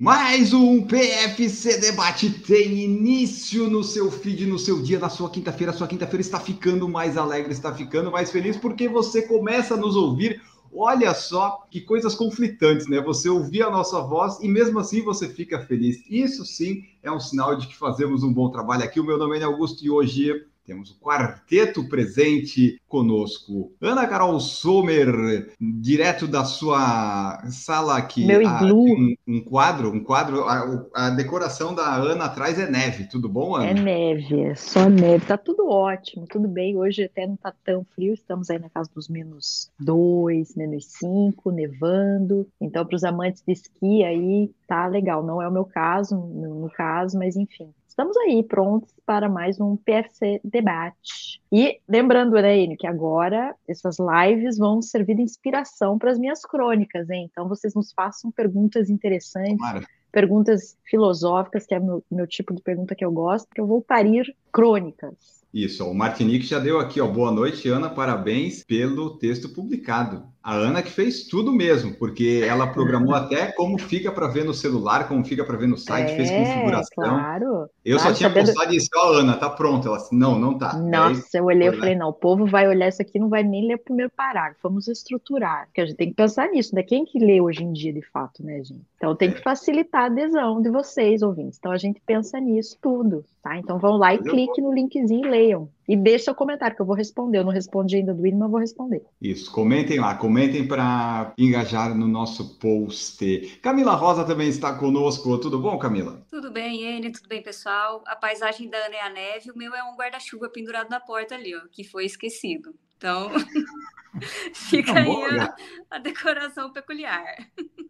Mais um PFC Debate tem início no seu feed, no seu dia, na sua quinta-feira. Sua quinta-feira está ficando mais alegre, está ficando mais feliz porque você começa a nos ouvir. Olha só que coisas conflitantes, né? Você ouvir a nossa voz e mesmo assim você fica feliz. Isso sim é um sinal de que fazemos um bom trabalho aqui. O meu nome é Augusto e hoje temos o quarteto presente conosco. Ana Carol Sommer, direto da sua sala aqui. Meu a- iglu. um, um quadro, um quadro. A, a decoração da Ana atrás é neve. Tudo bom, Ana? É neve, é só neve. Tá tudo ótimo, tudo bem. Hoje até não tá tão frio, estamos aí na casa dos menos 2, menos 5, nevando. Então, para os amantes de esqui aí, tá legal. Não é o meu caso, no, no caso, mas enfim. Estamos aí prontos para mais um PFC Debate. E lembrando, Enio, que agora essas lives vão servir de inspiração para as minhas crônicas, hein? Então vocês nos façam perguntas interessantes, Tomara. perguntas filosóficas, que é meu, meu tipo de pergunta que eu gosto, que eu vou parir crônicas. Isso, o Martinique já deu aqui, ó. Boa noite, Ana. Parabéns pelo texto publicado. A Ana que fez tudo mesmo, porque ela programou até como fica para ver no celular, como fica para ver no site, fez É, configuração. claro. Eu só Claro, tinha sabendo- postado isso, ó, Ana, tá pronto. Ela disse, não, não tá. Nossa, eu olhei e falei, não, o povo vai olhar isso aqui não vai nem ler o primeiro parágrafo, vamos estruturar, porque a gente tem que pensar nisso, né? Quem que lê hoje em dia, de fato, né, gente? Então tem É. que facilitar a adesão de vocês, ouvintes. Então a gente pensa nisso tudo, tá? Então vão lá e cliquem no linkzinho e leiam. E deixa o comentário, que eu vou responder. Eu não respondi ainda do hino, mas eu vou responder. Isso, comentem lá, comentem para engajar no nosso post. Camila Rosa também está conosco. Tudo bom, Camila? Tudo bem, Ene? Tudo bem, pessoal? A paisagem da Ana é a neve, o meu é um guarda-chuva pendurado na porta ali, ó, que foi esquecido. Então, fica aí a, a decoração peculiar.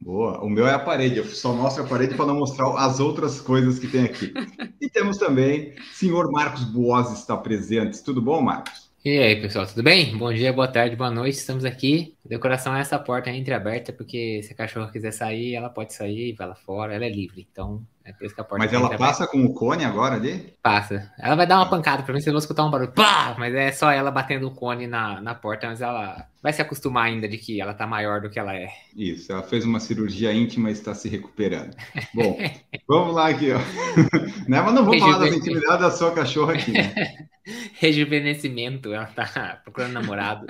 Boa, o meu é a parede, eu só mostro a parede para não mostrar as outras coisas que tem aqui. E temos também senhor Marcos Boas está presente. Tudo bom, Marcos? E aí, pessoal, tudo bem? Bom dia, boa tarde, boa noite. Estamos aqui. Decoração é essa porta entreaberta, porque se a cachorra quiser sair, ela pode sair, vai lá fora, ela é livre. Então, é por isso que a porta Mas tá ela passa com o cone agora ali? Passa. Ela vai dar uma pancada pra mim, vocês vão escutar um barulho. Pá! Mas é só ela batendo o cone na, na porta, mas ela vai se acostumar ainda de que ela tá maior do que ela é. Isso, ela fez uma cirurgia íntima e está se recuperando. Bom, vamos lá aqui, ó. Né, mas não vou falar das intimidades da sua cachorra aqui, né? Rejuvenescimento, ela tá procurando namorado.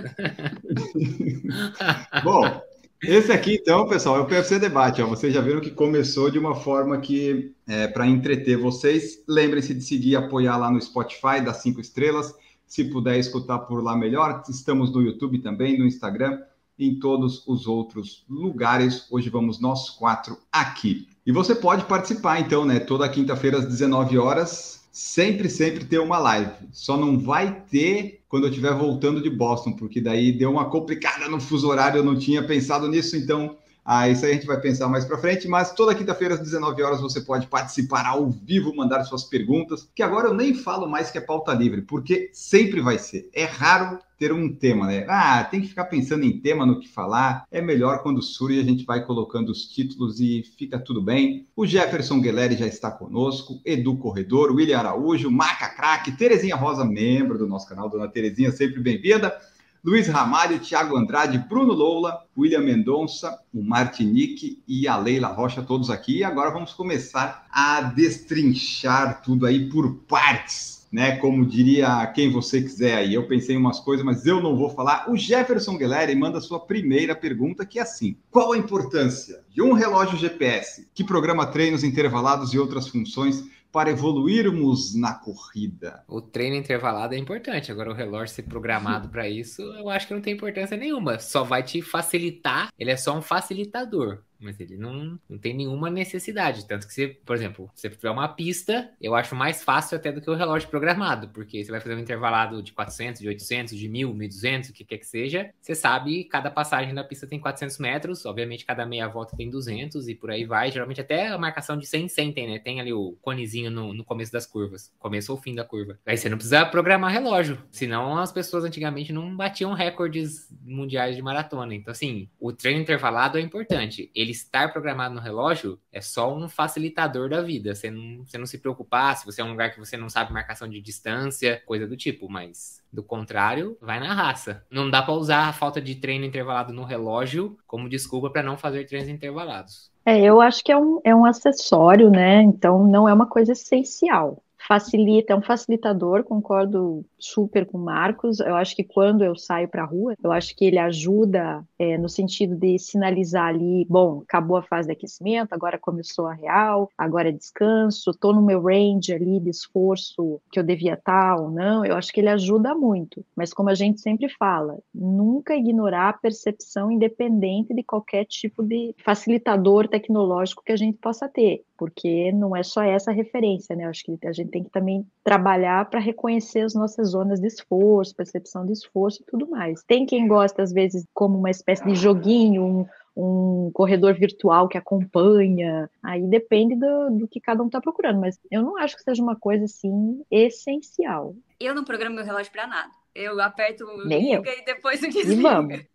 Bom, esse aqui então, pessoal, é o PFC Debate. Ó. Vocês já viram que começou de uma forma que é para entreter vocês. Lembrem-se de seguir apoiar lá no Spotify, das cinco estrelas. Se puder escutar por lá, melhor. Estamos no YouTube também, no Instagram, em todos os outros lugares. Hoje vamos nós quatro aqui. E você pode participar, então, né? Toda quinta-feira às 19 horas. Sempre, sempre ter uma live. Só não vai ter quando eu estiver voltando de Boston, porque daí deu uma complicada no fuso horário, eu não tinha pensado nisso, então ah, isso aí a gente vai pensar mais para frente, mas toda quinta-feira às 19 horas você pode participar ao vivo, mandar suas perguntas, que agora eu nem falo mais que é pauta livre, porque sempre vai ser. É raro ter um tema, né? Ah, tem que ficar pensando em tema no que falar. É melhor quando surge a gente vai colocando os títulos e fica tudo bem. O Jefferson Gueleri já está conosco, Edu Corredor, William Araújo, Maca Crack, Terezinha Rosa, membro do nosso canal, Dona Terezinha, sempre bem-vinda. Luiz Ramalho, Thiago Andrade, Bruno Loula, William Mendonça, o Martinique e a Leila Rocha, todos aqui. E agora vamos começar a destrinchar tudo aí por partes, né? Como diria quem você quiser aí. Eu pensei em umas coisas, mas eu não vou falar. O Jefferson Guilherme manda sua primeira pergunta, que é assim: Qual a importância de um relógio GPS que programa treinos intervalados e outras funções para evoluirmos na corrida? O treino intervalado é importante. Agora, o relógio ser programado para isso, eu acho que não tem importância nenhuma. Só vai te facilitar. Ele é só um facilitador. Mas ele não, não tem nenhuma necessidade. Tanto que você, por exemplo, se você tiver uma pista, eu acho mais fácil até do que o relógio programado, porque você vai fazer um intervalado de 400, de 800, de 1000, 1200, o que quer que seja. Você sabe, cada passagem da pista tem 400 metros, obviamente cada meia volta tem 200 e por aí vai. Geralmente até a marcação de 100, 100 tem, né? Tem ali o conezinho no, no começo das curvas, começo ou fim da curva. Aí você não precisa programar relógio, senão as pessoas antigamente não batiam recordes mundiais de maratona. Então, assim, o treino intervalado é importante. Ele estar programado no relógio é só um facilitador da vida. Você não, você não se preocupar se você é um lugar que você não sabe marcação de distância, coisa do tipo, mas do contrário, vai na raça. Não dá para usar a falta de treino intervalado no relógio como desculpa para não fazer treinos intervalados. É, eu acho que é um, é um acessório, né? Então não é uma coisa essencial facilita, é um facilitador, concordo super com o Marcos. Eu acho que quando eu saio para a rua, eu acho que ele ajuda é, no sentido de sinalizar ali, bom, acabou a fase de aquecimento, agora começou a real, agora é descanso, estou no meu range ali de esforço que eu devia estar tá ou não. Eu acho que ele ajuda muito. Mas como a gente sempre fala, nunca ignorar a percepção independente de qualquer tipo de facilitador tecnológico que a gente possa ter, porque não é só essa referência, né? Eu acho que a gente tem que também trabalhar para reconhecer as nossas zonas de esforço, percepção de esforço e tudo mais. Tem quem gosta, às vezes, como uma espécie de joguinho, um, um corredor virtual que acompanha. Aí depende do, do que cada um está procurando, mas eu não acho que seja uma coisa assim essencial. Eu não programo meu relógio para nada. Eu aperto Nem liga eu. e depois eu desligo.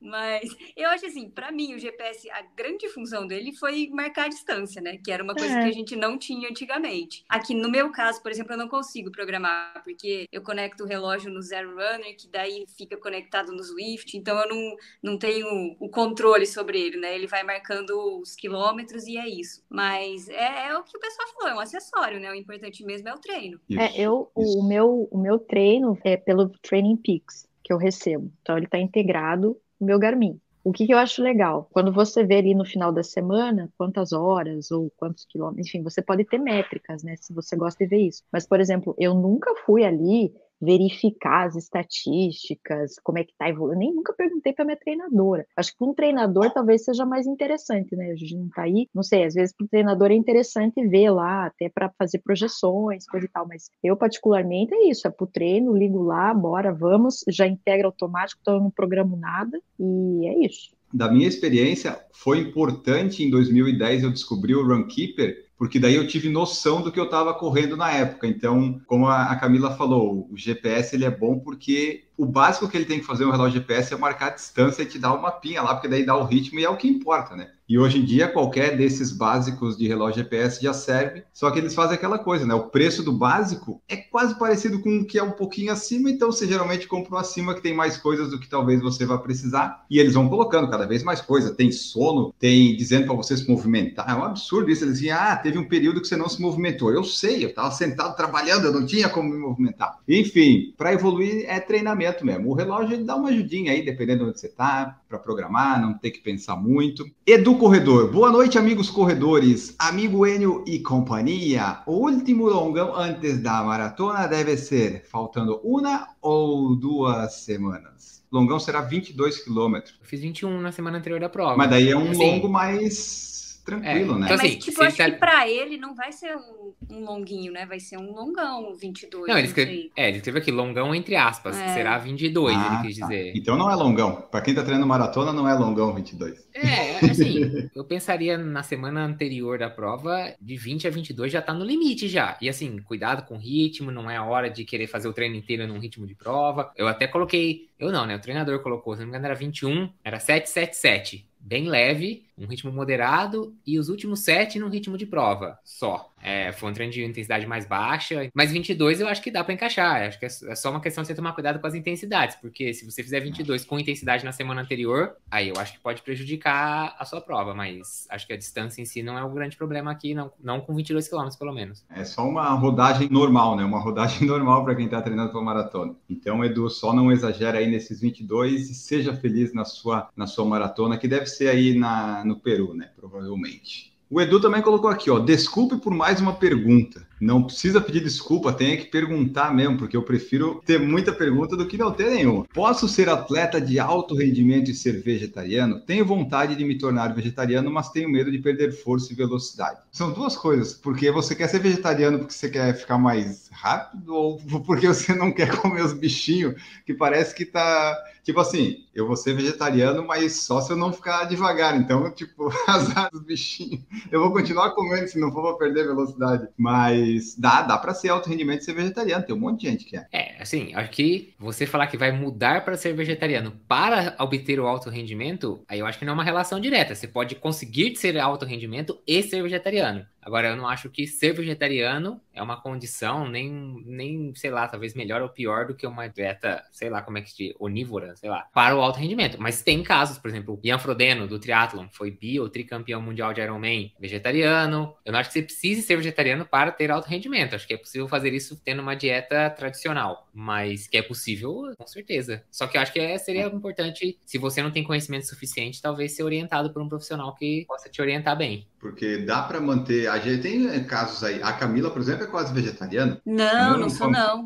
Mas eu acho assim, para mim, o GPS, a grande função dele foi marcar a distância, né? Que era uma coisa É. que a gente não tinha antigamente. Aqui, no meu caso, por exemplo, eu não consigo programar, porque eu conecto o relógio no Zero Runner, que daí fica conectado no Swift, então eu não, não tenho o controle sobre ele, né? Ele vai marcando os quilômetros e é isso. Mas é, é o que o pessoal falou, é um acessório, né? O importante mesmo é o treino. É, eu, isso. o meu, o meu treino é pelo Training Peaks que eu recebo. Então ele está integrado no meu Garmin. O que, que eu acho legal? Quando você vê ali no final da semana quantas horas ou quantos quilômetros, enfim, você pode ter métricas, né? Se você gosta de ver isso. Mas, por exemplo, eu nunca fui ali verificar as estatísticas, como é que tá evoluindo. Nem nunca perguntei para minha treinadora. Acho que um treinador talvez seja mais interessante, né? A gente não tá aí, não sei, às vezes para o treinador é interessante ver lá, até para fazer projeções, coisa e tal, mas eu particularmente é isso, é pro treino, ligo lá, bora, vamos, já integra automático, então eu não programo nada e é isso. Da minha experiência, foi importante em 2010 eu descobri o Runkeeper, porque daí eu tive noção do que eu estava correndo na época. Então, como a Camila falou, o GPS ele é bom porque o básico que ele tem que fazer no relógio GPS é marcar a distância e te dar uma pinha lá, porque daí dá o ritmo e é o que importa, né? E hoje em dia, qualquer desses básicos de relógio GPS já serve, só que eles fazem aquela coisa, né? O preço do básico é quase parecido com o que é um pouquinho acima, então você geralmente compra o acima que tem mais coisas do que talvez você vá precisar, e eles vão colocando cada vez mais coisa. Tem sono, tem dizendo para você se movimentar. É um absurdo isso. Eles dizem, ah, teve um período que você não se movimentou. Eu sei, eu estava sentado trabalhando, eu não tinha como me movimentar. Enfim, para evoluir é treinamento mesmo. O relógio dá uma ajudinha aí, dependendo de onde você está, para programar, não ter que pensar muito. Edu Corredor, boa noite, amigos corredores, amigo Enio e companhia. O último longão antes da maratona deve ser faltando uma ou duas semanas. Longão será 22 quilômetros. Eu fiz 21 na semana anterior da prova. Mas daí é um Assim, longo mais tranquilo, É, né? então, Mas, assim, tipo, se ele acho tá- que pra ele não vai ser um, um longuinho, né? Vai ser um longão, 22, Não, não, ele escreve, é, ele escreveu aqui longão entre aspas, que É. será 22, Ah, ele quis tá. dizer. Então não é longão. Para quem tá treinando maratona, não é longão 22. É, assim, eu pensaria na semana anterior da prova, de 20 a 22 já tá no limite já. E assim, cuidado com o ritmo, não é a hora de querer fazer o treino inteiro num ritmo de prova. Eu até coloquei, eu não, né? O treinador colocou, se não me engano era 21, era 777. Bem leve, um ritmo moderado e os últimos sete num ritmo de prova só. É, foi um treino de intensidade mais baixa, mas 22 eu acho que dá pra encaixar. Acho que é é só uma questão de você tomar cuidado com as intensidades, porque se você fizer 22 com intensidade na semana anterior, aí eu acho que pode prejudicar a sua prova, mas acho que a distância em si não é o grande problema aqui, não, não com 22 km pelo menos. É só uma rodagem normal, né? Uma rodagem normal para quem está treinando para maratona. Então, Edu, só não exagera aí nesses 22 e seja feliz na sua, na sua maratona, que deve ser aí na, no Peru, né? Provavelmente. O Edu também colocou aqui, ó. Desculpe por mais uma pergunta. Não precisa pedir desculpa, tem que perguntar mesmo, porque eu prefiro ter muita pergunta do que não ter nenhuma. Posso ser atleta de alto rendimento e ser vegetariano? Tenho vontade de me tornar vegetariano, mas tenho medo de perder força e velocidade. São duas coisas, porque você quer ser vegetariano porque você quer ficar mais rápido ou porque você não quer comer os bichinhos que parece que tá tipo assim, eu vou ser vegetariano, mas só se eu não ficar devagar. Então, tipo, azar dos bichinhos. Eu vou continuar comendo se não for para perder velocidade. Mas dá, dá para ser alto rendimento e ser vegetariano. Tem um monte de gente que é. É, assim, acho que você falar que vai mudar para ser vegetariano para obter o alto rendimento, aí eu acho que não é uma relação direta. Você pode conseguir ser alto rendimento e ser vegetariano. Agora, eu não acho que ser vegetariano é uma condição, nem, nem, sei lá, talvez melhor ou pior do que uma dieta, sei lá como é que se diz, onívora, sei lá, para o alto rendimento. Mas tem casos, por exemplo, Ian Frodeno, do triatlon, foi bi ou tricampeão mundial de Ironman, vegetariano. Eu não acho que você precise ser vegetariano para ter alto rendimento. Acho que é possível fazer isso tendo uma dieta tradicional. Mas que é possível, com certeza. Só que eu acho que é, seria importante, se você não tem conhecimento suficiente, talvez ser orientado por um profissional que possa te orientar bem. Porque dá para manter. A gente tem casos aí. A Camila, por exemplo, é quase vegetariana. Não, não, não sou, come... não.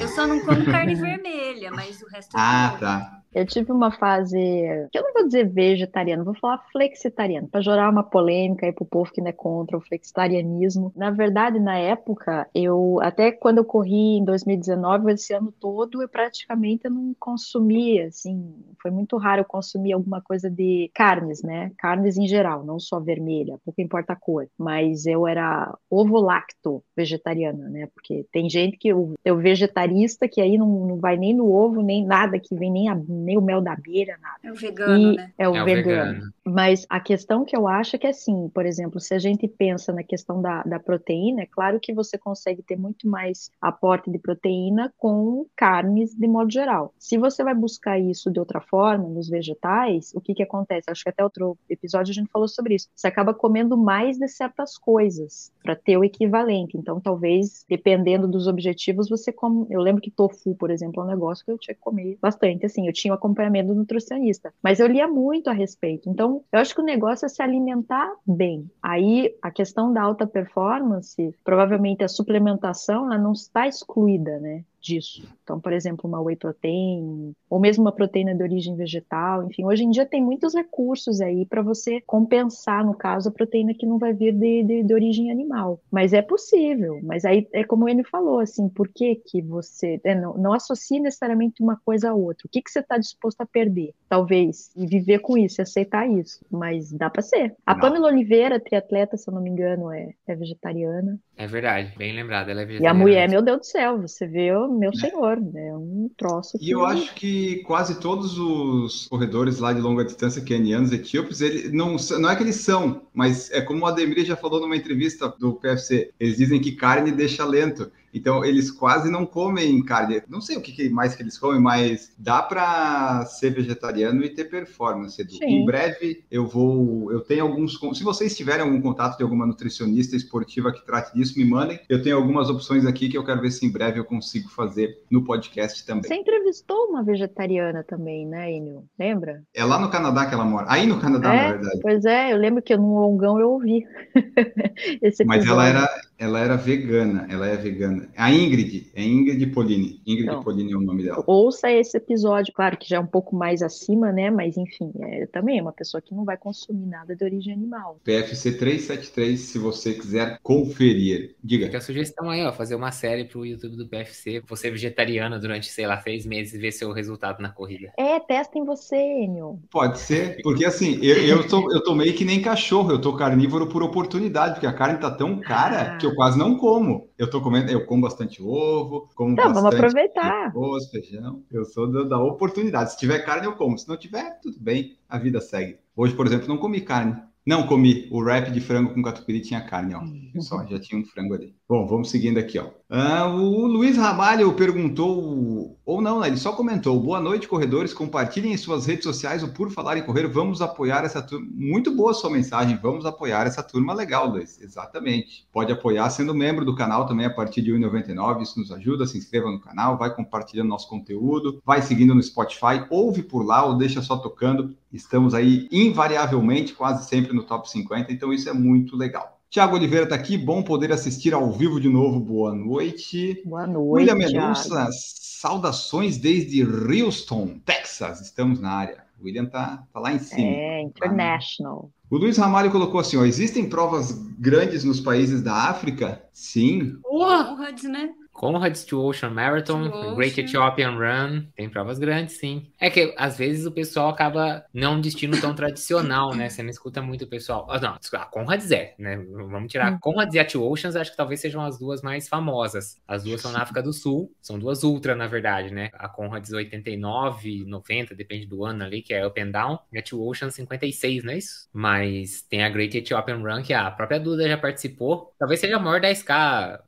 Eu só não como carne vermelha, mas o resto. Ah, tá. Eu tive uma fase, que eu não vou dizer vegetariano, vou falar flexitariano, para gerar uma polêmica aí pro povo que não é contra o flexitarianismo. Na verdade, na época, eu até quando eu corri em 2019, esse ano todo, eu praticamente não consumia, assim, foi muito raro eu consumir alguma coisa de carnes, né? Carnes em geral, não só vermelha, pouco importa a cor, mas eu era ovo-lacto vegetariana, né? Porque tem gente que eu, eu vegetarista que aí não, não vai nem no ovo, nem nada, que vem nem a nem o mel da abelha, nada. É o vegano, e né? É o, É o vegano. vegano. Mas a questão que eu acho é que, assim, por exemplo, se a gente pensa na questão da, da proteína, é claro que você consegue ter muito mais aporte de proteína com carnes de modo geral. Se você vai buscar isso de outra forma, nos vegetais, o que que acontece? Acho que até outro episódio a gente falou sobre isso. Você acaba comendo mais de certas coisas para ter o equivalente. Então, talvez, dependendo dos objetivos, você come. Eu lembro que tofu, por exemplo, é um negócio que eu tinha que comer bastante. Assim, eu tinha acompanhamento do nutricionista, mas eu lia muito a respeito. Então, eu acho que o negócio é se alimentar bem. Aí, a questão da alta performance, provavelmente a suplementação, ela não está excluída, né? Disso. Então, por exemplo, uma whey protein, ou mesmo uma proteína de origem vegetal, enfim, hoje em dia tem muitos recursos aí para você compensar, no caso, a proteína que não vai vir de, de, de, origem animal. Mas é possível, mas aí é como ele falou, assim, por que que você, é, não, não associe necessariamente uma coisa a outra, o que que você está disposto a perder, talvez, e viver com isso, e aceitar isso, mas dá para ser. A Não. Pamela Oliveira, triatleta, se eu não me engano, é, é vegetariana, É verdade, bem lembrado. Ela é e a mulher, meu Deus do céu, você vê, o meu senhor, é um troço E eu acho que quase todos os corredores lá de longa distância quenianos, etíopes, ele não, não é que eles são, mas é como o Ademir já falou numa entrevista do PFC, eles dizem que carne deixa lento. Então, eles quase não comem carne. Não sei o que mais que eles comem, mas dá para ser vegetariano e ter performance, Edu. Sim. Em breve, eu vou... Eu tenho alguns... Se vocês tiverem algum contato de alguma nutricionista esportiva que trate disso, me mandem. Eu tenho algumas opções aqui que eu quero ver se em breve eu consigo fazer no podcast também. Você entrevistou uma vegetariana também, né, Enio? Lembra? É lá no Canadá que ela mora. Aí no Canadá, É? na verdade. Pois é, eu lembro que no longão eu ouvi esse Mas ela era, ela era vegana. Ela é vegana. A Ingrid. É Ingrid Polini. Ingrid Então. Polini é o nome dela. Ouça esse episódio, claro que já é um pouo mais acima, né? Mas enfim, é também é uma pessoa que não vai consumir nada de origem animal. PFC 373, se você quiser conferir. Diga. Fica a sugestão aí, ó, fazer uma série pro YouTube do PFC, você vegetariano durante, sei lá, seis meses e ver seu resultado na corrida. É, testa em você, Enio. Pode ser, porque assim, eu, eu, tô, eu tô meio que nem cachorro, eu tô carnívoro por oportunidade, porque a carne tá tão cara Ah. que eu quase não como. Eu tô comendo, eu como bastante ovo, como Então, vamos bastante aproveitar. arroz, feijão. Eu sou do- da oportunidade. Se tiver carne, eu como. Se não tiver, tudo bem, a vida segue. Hoje, por exemplo, não comi carne. Não comi. O wrap de frango com catupiry tinha carne, ó. Só, já tinha um frango ali. Bom, vamos seguindo aqui, ó. Ah, o Luiz Ramalho perguntou, ou não, né? Ele só comentou: Boa noite, corredores. Compartilhem em suas redes sociais o Por Falar em Correr. Vamos apoiar essa turma. Muito boa sua mensagem. Vamos apoiar essa turma legal, Luiz. Exatamente. Pode apoiar sendo membro do canal também a partir de R$ 1,99. Isso nos ajuda. Se inscreva no canal, vai compartilhando nosso conteúdo, vai seguindo no Spotify, ouve por lá ou deixa só tocando. Estamos aí invariavelmente, quase sempre no top 50, então isso é muito legal. Tiago Oliveira está aqui, bom poder assistir ao vivo de novo. Boa noite. Boa noite. William Mendonça, saudações desde Houston, Texas. Estamos na área. O William tá, tá lá em cima. É, international. O Luiz Ramalho colocou assim: ó, existem provas grandes nos países da África? Sim. Conrads, né? Conrad's to Ocean Marathon, To Great. Ethiopian Run, tem provas grandes, sim. É que às vezes o pessoal acaba não um destino tão tradicional, né? Você não escuta muito o pessoal. Ah, não, a Conrad's é, né? Vamos tirar. Hum. Conrad's e a Two Oceans, acho que talvez sejam as duas mais famosas. As duas são na África do Sul, são duas ultra, na verdade, né? A Conrad's 89, 90, depende do ano ali, que é up and down, e a Two Oceans 56, não é isso? Mas tem a Great Ethiopian Run, que a própria Duda já participou. Talvez seja a maior da SK,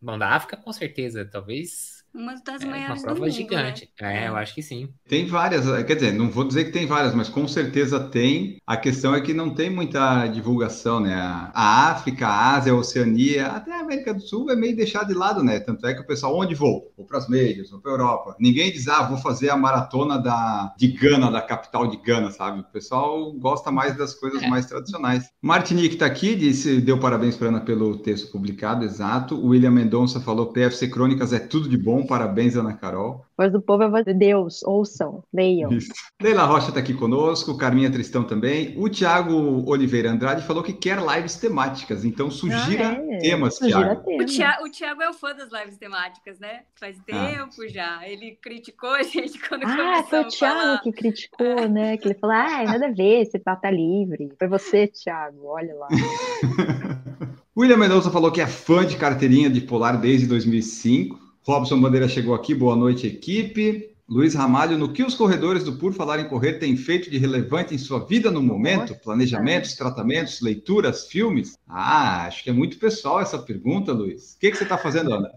bom, da África, com certeza. Talvez Uma das é uma maiores do prova mundo, gigante. né? É, eu acho que sim. Tem várias, quer dizer, não vou dizer que tem várias, mas com certeza tem. A questão é que não tem muita divulgação, né? A África, a Ásia, a Oceania, até a América do Sul é meio deixado de lado, né? Tanto é que o pessoal, onde vou? Vou para as meias, vou para a Europa. Ninguém diz, ah, vou fazer a maratona da, de Gana, da capital de Gana, sabe? O pessoal gosta mais das coisas É. mais tradicionais. Martinique está aqui, disse, deu parabéns para Ana pelo texto publicado, exato. O William Mendonça falou, PFC Crônicas é tudo de bom, parabéns, Ana Carol. Voz do povo é voz de Deus. Ouçam, leiam. Isso. Leila Rocha está aqui conosco, Carminha Tristão também. O Tiago Oliveira Andrade falou que quer lives temáticas, então sugira Ah, é. temas, Sugira Tiago. tema. O Thiago, o Thiago é o fã das lives temáticas, né? Faz tempo já. Ele criticou a gente quando Ah, foi o começamos a falar. Thiago que criticou, né? Que ele falou, ah, nada a ver, esse pata tá livre. Foi você, Thiago, olha lá. William Mendonça falou que é fã de carteirinha de Polar desde 2005. Robson Bandeira chegou aqui, boa noite, equipe. Luiz Ramalho, no que os corredores do Por Falar em Correr têm feito de relevante em sua vida no momento? Planejamentos, tratamentos, leituras, filmes? Ah, acho que é muito pessoal essa pergunta, Luiz. O que, que você está fazendo, Ana?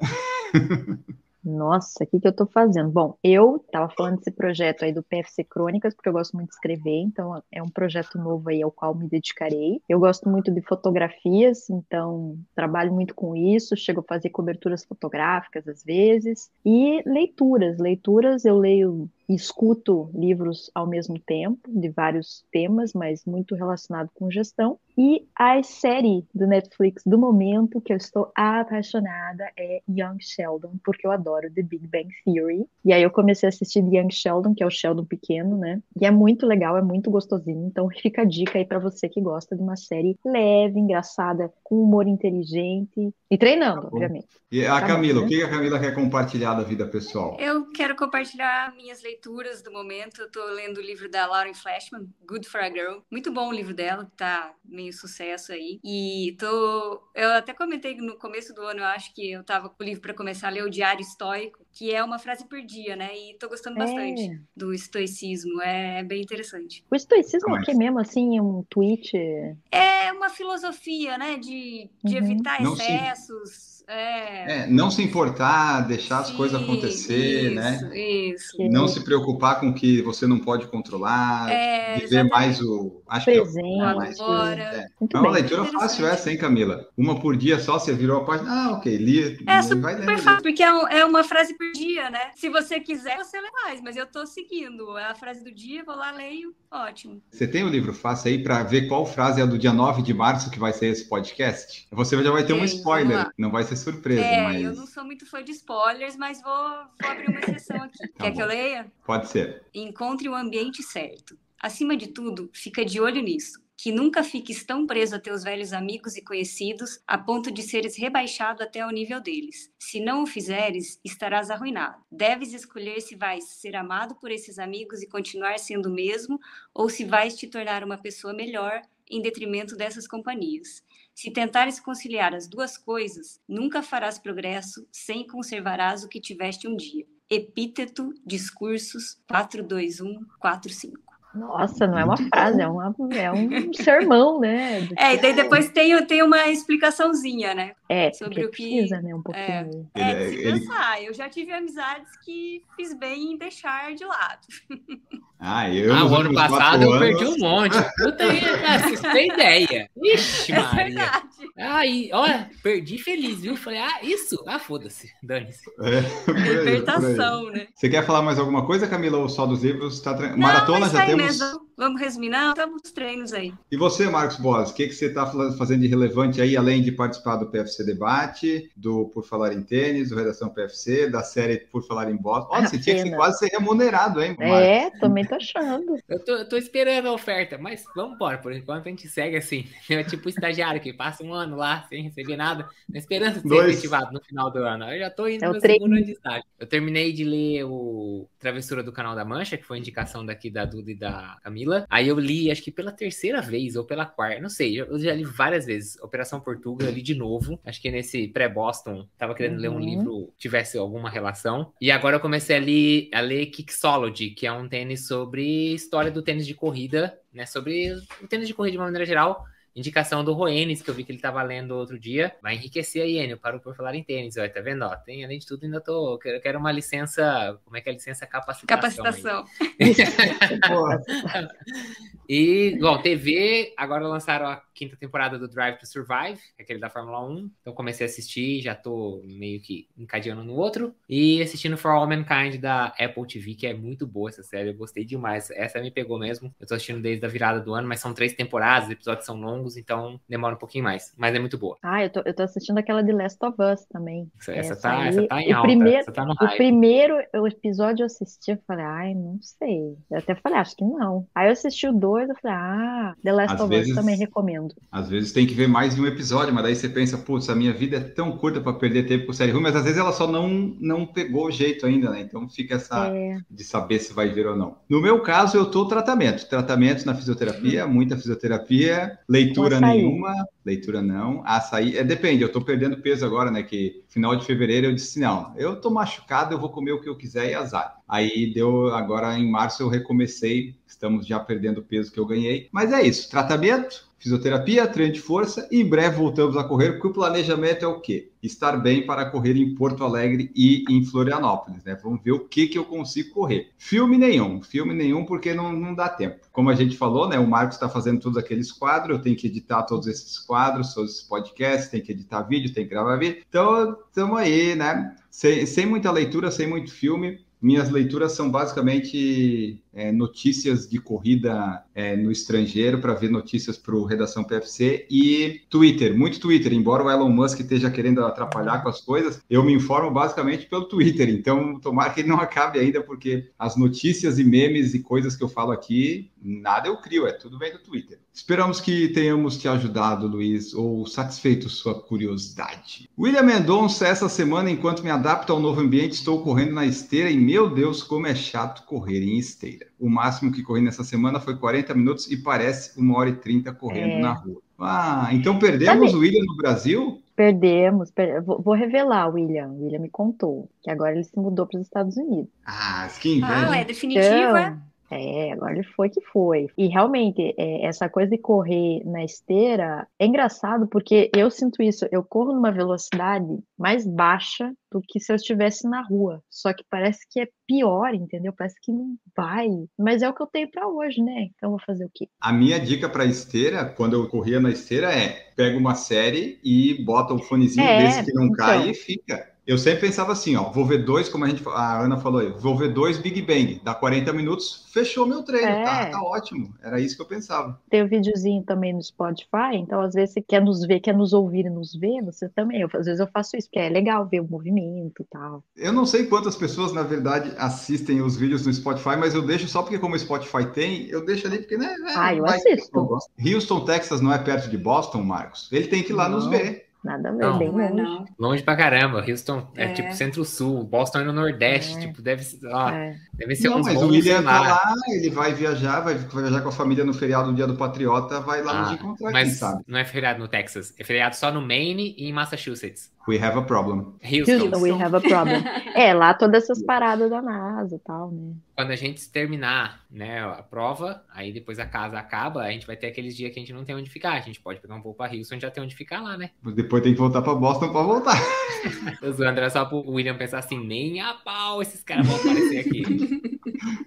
Nossa, o que, que eu tô fazendo? Bom, eu tava falando desse projeto aí do PFC Crônicas, porque eu gosto muito de escrever, então é um projeto novo aí ao qual me dedicarei. Eu gosto muito de fotografias, então trabalho muito com isso, chego a fazer coberturas fotográficas às vezes, e leituras. Leituras eu leio escuto livros ao mesmo tempo, de vários temas, mas muito relacionado com gestão. E a série do Netflix do momento que eu estou apaixonada é Young Sheldon, porque eu adoro The Big Bang Theory. E aí eu comecei a assistir Young Sheldon, que é o Sheldon pequeno, né? E é muito legal, é muito gostosinho. Então fica a dica aí pra você que gosta de uma série leve, engraçada, com humor inteligente e treinando, bom. obviamente. E a Tá Camila, bom, o que a Camila quer compartilhar da vida pessoal? Eu quero compartilhar minhas leituras do momento. Eu tô lendo o livro da Lauren Flashman, Good for a Girl. Muito bom o livro dela, que tá meio sucesso aí. E tô. Eu até comentei no começo do ano, eu acho que eu tava com o livro para começar a ler o Diário Estoico, que é uma frase por dia, né? E tô gostando bastante É. do estoicismo. É bem interessante. O estoicismo é que mesmo, assim, um tweet... É uma filosofia, né? De, de Uhum. evitar Não excessos. É. É, não se importar, deixar as coisas acontecer, isso, né? Isso. Não se preocupar com o que você não pode controlar, É, viver exatamente. mais o. Acho que é o- Presente. mais. Agora. É. Muito É uma bem. leitura fácil essa, hein, Camila? Uma por dia só, você virou a página. Ah, ok, li. É super lendo. fácil, porque é, um- é uma frase por dia, né? Se você quiser, você lê mais, mas eu tô seguindo. É a frase do dia, vou lá, leio, ótimo. Você tem o livro fácil aí para ver qual frase é do dia 9 de março que vai sair esse podcast? Você já vai ter um Tem, spoiler, não vai ser surpresa, é, mas eu não sou muito fã de spoilers, mas vou, vou abrir uma exceção aqui. Tá Quer bom. que eu leia? pode ser. Encontre o ambiente certo. Acima de tudo, fica de olho nisso. Que nunca fiques tão preso a teus velhos amigos e conhecidos a ponto de seres rebaixado até ao nível deles. Se não o fizeres, estarás arruinado. Deves escolher se vais ser amado por esses amigos e continuar sendo o mesmo, ou se vais te tornar uma pessoa melhor em detrimento dessas companhias. Se tentares conciliar as duas coisas, nunca farás progresso sem conservarás o que tiveste um dia. Epíteto, Discursos 42145. Nossa, não é uma frase, é, uma, é um sermão, né? É, e daí depois tem, tem uma explicaçãozinha, né? É, sobre porque o que- precisa, né? Um pouquinho. É, Ele- de se ele- pensar. Eu já tive amizades que fiz bem em deixar de lado. Ah, eu Ah, o ano passado eu perdi um monte. Puta aí, cara, vocês têm ideia. Ixi, É Maria. verdade. Aí, olha, perdi feliz, viu? Falei, ah, isso? Ah, foda-se, dane-se. É. Libertação, né? Você quer falar mais alguma coisa, Camila, ou só dos livros? Tá tra- Não, Maratona é já temos. mesmo. Vamos resumir? Não, estamos treinos aí. E você, Marcos Boas, o que, que você está fazendo de relevante aí, além de participar do PFC Debate, do Por Falar em Tênis, do Redação PFC, da série Por Falar em Boston? Olha, você tinha que quase ser remunerado, hein, Marcos? É, também tô achando. Eu tô, eu tô esperando a oferta, mas vamos embora. Por enquanto a gente segue assim. É tipo o estagiário que passa um ano lá sem receber nada, na esperança de ser Dois. efetivado no final do ano. Eu já tô indo É no segundo ano de estágio. Eu terminei de ler o Travessura do Canal da Mancha, que foi indicação daqui da Duda e da Camila. Aí eu li, acho que pela terceira vez ou pela quarta, não sei. Eu já li várias vezes. Operação Portuga, eu li de novo. Acho que nesse pré-Boston, tava querendo ler um Uhum. livro que tivesse alguma relação. E agora eu comecei a ler, a ler Kicksology, que é um tênis sobre história do tênis de corrida, né? Sobre o tênis de corrida de uma maneira geral. Indicação do Roenis, que eu vi que ele tava lendo outro dia. Vai enriquecer aí, Enio. Parou por falar em tênis, ó. Tá vendo? Ó, tem, além de tudo, ainda tô. Eu quero uma licença. Como é que é a licença capacitação? Capacitação. E, bom, TV, agora lançaram a quinta temporada do Drive to Survive, que aquele da Fórmula 1. Então comecei a assistir, já tô meio que encadeando no outro. E assistindo For All Mankind da Apple TV, que é muito boa essa série, eu gostei demais. Essa me pegou mesmo. Eu tô assistindo desde a virada do ano, mas são três temporadas, os episódios são longos, então demora um pouquinho mais. Mas é muito boa. Ah, eu tô, eu tô assistindo aquela de Last of Us também. Essa, essa Essa tá, aí, essa tá em o alta, primeiro- essa tá no O primeiro episódio eu assisti, eu falei, ai, não sei. Eu até falei, acho que não. Aí eu assisti o dois, eu falei, ah, The Last Às of Us também recomendo. Às vezes tem que ver mais de um episódio, mas daí você pensa, putz, a minha vida é tão curta para perder tempo com série ruim, mas às vezes ela só não, não pegou o jeito ainda, né? Então fica essa É, de saber se vai ver ou não. No meu caso, eu tô tratamento. Tratamento na fisioterapia, muita fisioterapia, leitura açaí. nenhuma, leitura não. Açaí, é, depende, eu tô perdendo peso agora, né? Que final de fevereiro eu disse, não, eu tô machucado, eu vou comer o que eu quiser e azar. Aí deu, agora em março eu recomecei, estamos já perdendo o peso que eu ganhei. Mas é isso, tratamento, fisioterapia, treino de força e em breve voltamos a correr, porque o planejamento é o quê? Estar bem para correr em Porto Alegre e em Florianópolis, né? Vamos ver o que, que eu consigo correr. Filme nenhum, filme nenhum porque não, não dá tempo. Como a gente falou, né? O Marcos está fazendo todos aqueles quadros, eu tenho que editar todos esses quadros, todos esses podcasts, tem que editar vídeo, tem que gravar vídeo. Então, estamos aí, né? Sem, sem muita leitura, sem muito filme. Minhas leituras são basicamente é, notícias de corrida é, no estrangeiro para ver notícias para o Redação PFC e Twitter, muito Twitter. Embora o Elon Musk esteja querendo atrapalhar com as coisas, eu me informo basicamente pelo Twitter. Então, tomara que ele não acabe ainda, porque as notícias e memes e coisas que eu falo aqui, nada eu crio, é tudo vem do Twitter. Esperamos que tenhamos te ajudado, Luiz, ou satisfeito sua curiosidade. William Mendonça, essa semana, enquanto me adapto ao novo ambiente, estou correndo na esteira e, meu Deus, como é chato correr em esteira. O máximo que corri nessa semana foi 40 minutos e parece uma hora e 30 correndo É. na rua. Ah, então perdemos o William no Brasil? perdemos. per- Vou, revelar, William. O William me contou que agora ele se mudou para os Estados Unidos. Ah, que inveja. Ah, é definitivo, é? Então, é, agora ele foi que foi. E realmente, é, essa coisa de correr na esteira é engraçado porque eu sinto isso. Eu corro numa velocidade mais baixa do que se eu estivesse na rua. Só que parece que é pior, entendeu? Parece que não vai. Mas é o que eu tenho para hoje, né? Então eu vou fazer o quê? A minha dica para esteira, quando eu corria na esteira, é pega uma série e bota o fonezinho É, desse que não então. cai e fica. Eu sempre pensava assim, ó, vou ver dois, como a, gente, a Ana falou aí, vou ver dois Big Bang, dá 40 minutos, fechou meu treino, É. tá, tá ótimo. Era isso que eu pensava. Tem o videozinho também no Spotify, então às vezes você quer nos ver, quer nos ouvir e nos ver, você também. Eu, às vezes eu faço isso, porque é legal ver o movimento e tal. Eu não sei quantas pessoas, na verdade, assistem os vídeos no Spotify, mas eu deixo só porque como o Spotify tem, eu deixo ali porque, né? é, Ah, eu assisto. Houston, Texas não é perto de Boston, Marcos? Ele tem que ir lá nos Não. ver. Nada a ver, Não. bem é, longe. não. Longe pra caramba. Houston é, É. tipo centro-sul, Boston é no nordeste. É. Tipo, deve, ser- ó, É. deve ser Não, uns mas o William tá lá. ele vai viajar, vai, viajar com a família no feriado do Dia do Patriota, vai lá nos Ah, encontrar, quem mas sabe? não é feriado no Texas, é feriado só no Maine e em Massachusetts. We have a problem. Houston. Houston, we have a problem. É, lá todas essas paradas da NASA e tal, né? Quando a gente terminar né, a prova, aí depois a casa acaba, a gente vai ter aqueles dias que a gente não tem onde ficar. A gente pode pegar um voo para Houston e já tem onde ficar lá, né? Depois tem que voltar para Boston para voltar. Os André só pro William pensar assim, nem a pau esses caras vão aparecer aqui.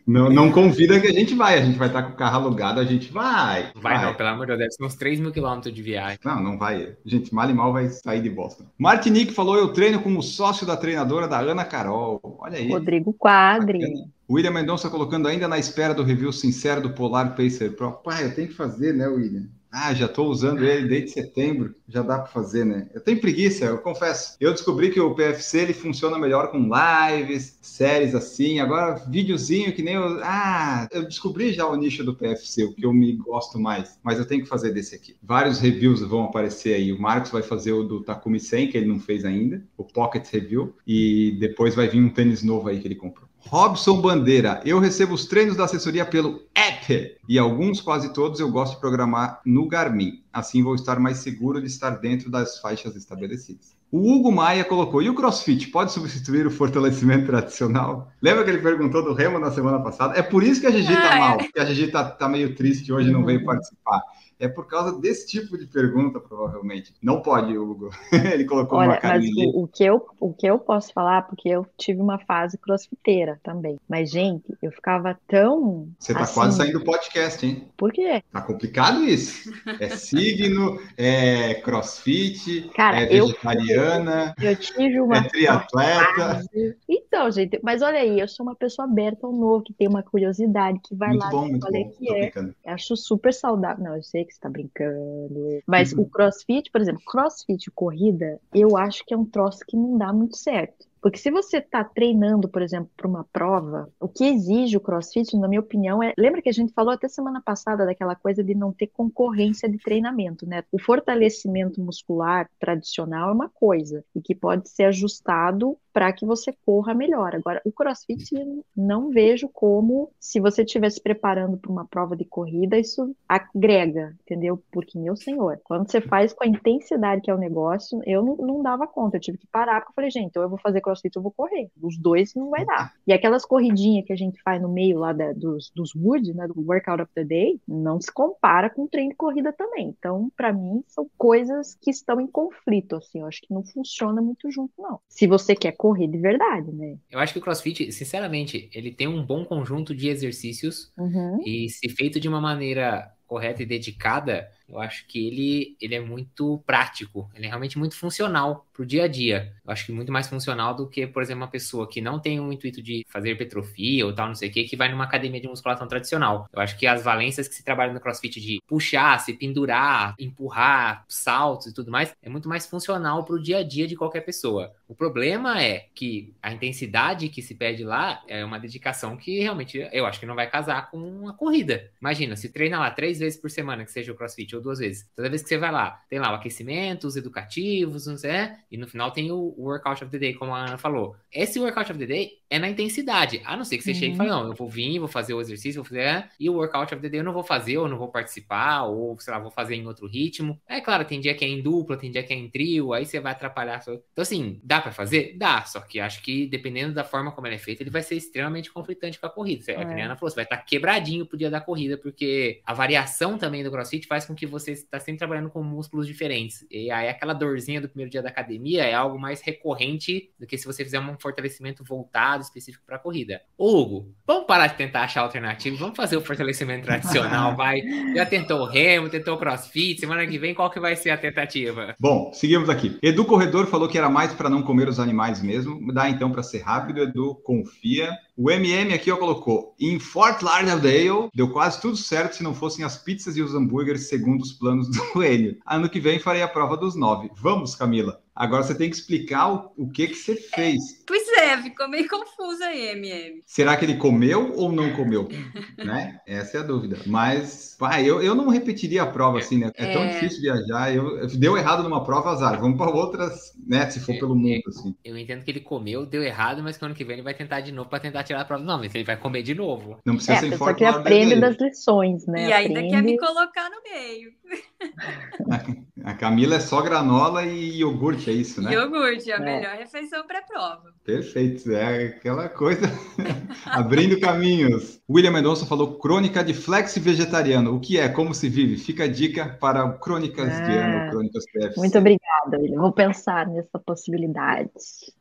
Não, não convida que a gente vai. A gente vai estar com o carro alugado, a gente vai. Vai, vai. não, pelo amor de Deus, deve ser uns 3 mil quilômetros de viagem. Não, não vai. A gente mal e mal vai sair de Boston. Martinique falou: eu treino como sócio da treinadora da Ana Carol. Olha aí. Rodrigo Quadri. Bacana. William Mendonça colocando ainda na espera do review sincero do Polar Pacer Pro. Pai, eu tenho que fazer, né, William? Ah, já estou usando ele desde setembro, já dá para fazer, né? Eu tenho preguiça, eu confesso. Eu descobri que o PFC ele funciona melhor com lives, séries assim. Agora, videozinho que nem eu. Ah, eu descobri já o nicho do PFC, o que eu me gosto mais. Mas eu tenho que fazer desse aqui. Vários reviews vão aparecer aí. O Marcos vai fazer o do Takumi 100, que ele não fez ainda, o Pocket Review. E depois vai vir um tênis novo aí que ele comprou. Robson Bandeira, eu recebo os treinos da assessoria pelo app e alguns, quase todos, eu gosto de programar no Garmin. Assim vou estar mais seguro de estar dentro das faixas estabelecidas. O Hugo Maia colocou: e o crossfit pode substituir o fortalecimento tradicional? Lembra que ele perguntou do Remo na semana passada? É por isso que a Gigi tá mal, que a Gigi tá, tá meio triste hoje e não veio participar. É por causa desse tipo de pergunta, provavelmente. Não pode, Hugo. Ele colocou Olha, uma carinha mas o, o, que eu, o que eu posso falar, porque eu tive uma fase crossfiteira também. Mas, gente, eu ficava tão. Você tá assim... quase saindo do podcast, hein? Por quê? Tá complicado isso. É signo, é crossfit, Cara, é vegetariana, eu, eu tive uma. É triatleta. Então, gente, mas olha aí, eu sou uma pessoa aberta ao novo, que tem uma curiosidade, que vai muito lá bom, e falei bom. que Tô é. brincando. Acho super saudável. Não, eu sei que você tá brincando. Mas Uhum. o crossfit, por exemplo, crossfit corrida, eu acho que é um troço que não dá muito certo. Porque se você está treinando, por exemplo, para uma prova, o que exige o crossfit, na minha opinião, é. Lembra que a gente falou até semana passada daquela coisa de não ter concorrência de treinamento, né? O fortalecimento muscular tradicional é uma coisa e que pode ser ajustado para que você corra melhor. Agora, o crossfit não vejo como, se você estiver se preparando para uma prova de corrida, isso agrega, entendeu? Porque, meu senhor, quando você faz com a intensidade que é o negócio, eu não, não dava conta, eu tive que parar, porque eu falei, gente, ou eu vou fazer crossfit ou eu vou correr. Os dois não vai dar. E aquelas corridinhas que a gente faz no meio lá da, dos, dos wood, né, do workout of the day, não se compara com treino de corrida também. Então, para mim, são coisas que estão em conflito, assim, eu acho que não funciona muito junto, não. Se você quer correr de verdade, né? Eu acho que o CrossFit, sinceramente, ele tem um bom conjunto de exercícios Uhum. e se feito de uma maneira correta e dedicada, eu acho que ele, ele é muito prático, ele é realmente muito funcional pro dia a dia. Eu acho que muito mais funcional do que, por exemplo, uma pessoa que não tem o intuito de fazer hipertrofia ou tal, não sei o que, que vai numa academia de musculação tradicional. Eu acho que as valências que se trabalha no CrossFit de puxar, se pendurar, empurrar, saltos e tudo mais, é muito mais funcional pro dia a dia de qualquer pessoa. O problema é que a intensidade que se pede lá é uma dedicação que realmente eu acho que não vai casar com uma corrida. Imagina, se treina lá três vezes por semana, que seja o CrossFit, ou duas vezes. Toda vez que você vai lá, tem lá o aquecimento, os educativos, não sei, e no final tem o workout of the day, como a Ana falou. Esse workout of the day é na intensidade, a não ser que você Uhum. chegue e fale, não, eu vou vir, vou fazer o exercício, vou fazer, e o workout of the day eu não vou fazer, ou não vou participar, ou, sei lá, vou fazer em outro ritmo. É claro, tem dia que é em dupla, tem dia que é em trio, aí você vai atrapalhar. Então, assim, dá pra fazer? Dá, só que acho que dependendo da forma como ele é feito, ele vai ser extremamente conflitante com a corrida. É. nem a Ana falou, você vai estar quebradinho pro dia da corrida, porque a variação também do CrossFit faz com que você está sempre trabalhando com músculos diferentes. E aí aquela dorzinha do primeiro dia da academia é algo mais recorrente do que se você fizer um fortalecimento voltado específico para a corrida. Hugo, vamos parar de tentar achar alternativo, vamos fazer o fortalecimento tradicional, vai. Já tentou o remo, tentou o crossfit, semana que vem qual que vai ser a tentativa? Bom, seguimos aqui. Edu Corredor falou que era mais para não comer os animais mesmo. Dá então para ser rápido, Edu, confia. O MM aqui ó, colocou: em Fort Lauderdale deu quase tudo certo se não fossem as pizzas e os hambúrgueres segundo os planos do Coelho. Ano que vem farei a prova dos nove. Vamos, Camila. Agora você tem que explicar o, o que que você fez. Pois é, ficou meio confusa aí, MM. Será que ele comeu ou não comeu? né? Essa é a dúvida. Mas, pai, eu, eu não repetiria a prova assim, né? É, tão É. difícil viajar. Eu, deu errado numa prova, azar. Vamos para outras, né? Se for pelo mundo, assim. Eu entendo que ele comeu, deu errado, mas que ano que vem ele vai tentar de novo para tentar tirar a prova. Não, mas ele vai comer de novo. Não precisa É, ser a pessoa Fort que aprende das lições, né? e ainda quer me colocar no meio. A Camila é só granola e iogurte, é isso, né? Iogurte, a É. melhor refeição pré-prova. Perfeito, é aquela coisa abrindo caminhos. William Mendonça falou crônica de flex vegetariano. O que é? Como se vive? Fica a dica para o Crônicas de Ah, Ano, Crônicas PFC. Muito obrigada, William. Vou pensar nessa possibilidade.